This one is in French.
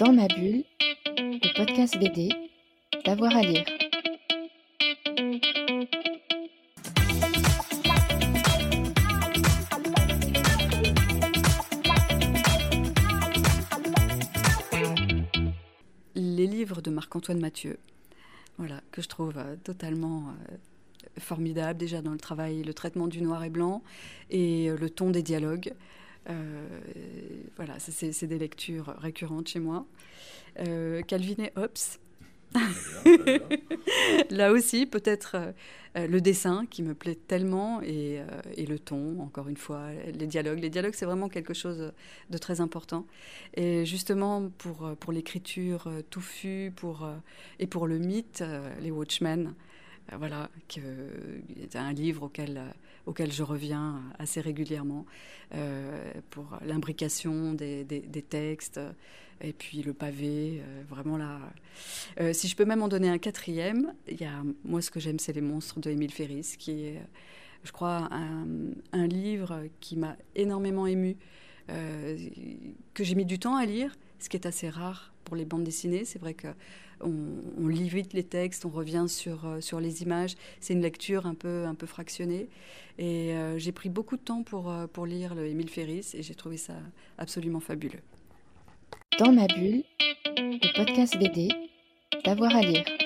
Dans ma bulle, le podcast BD, d'avoir à lire. Les livres de Marc-Antoine Mathieu, voilà, que je trouve euh, totalement euh, formidable déjà dans le travail, le traitement du noir et blanc et euh, le ton des dialogues. Euh, voilà, c'est des lectures récurrentes chez moi. Euh, Calvin et Hobbes. Là aussi, peut-être le dessin qui me plaît tellement et, et, le ton, encore une fois, les dialogues. Les dialogues, c'est vraiment quelque chose de très important. Et justement, pour, pour l'écriture touffue pour, et pour le mythe, les Watchmen, euh, voilà, que c'est un livre auquel, euh, auquel je reviens assez régulièrement euh, pour l'imbrication des, des, textes et puis le pavé, vraiment là. si je peux même en donner un quatrième, il y a, moi ce que j'aime c'est Les monstres de Émile Ferris, qui est, je crois, un, un livre qui m'a énormément ému, que j'ai mis du temps à lire, ce qui est assez rare pour les bandes dessinées. C'est vrai que on, lit vite les textes, on revient sur, euh, sur les images. C'est une lecture un peu, un peu fractionnée. Et euh, j'ai pris beaucoup de temps pour, euh, pour lire le Émile Ferris et j'ai trouvé ça absolument fabuleux. Dans ma bulle, le podcast BD, d'avoir à lire.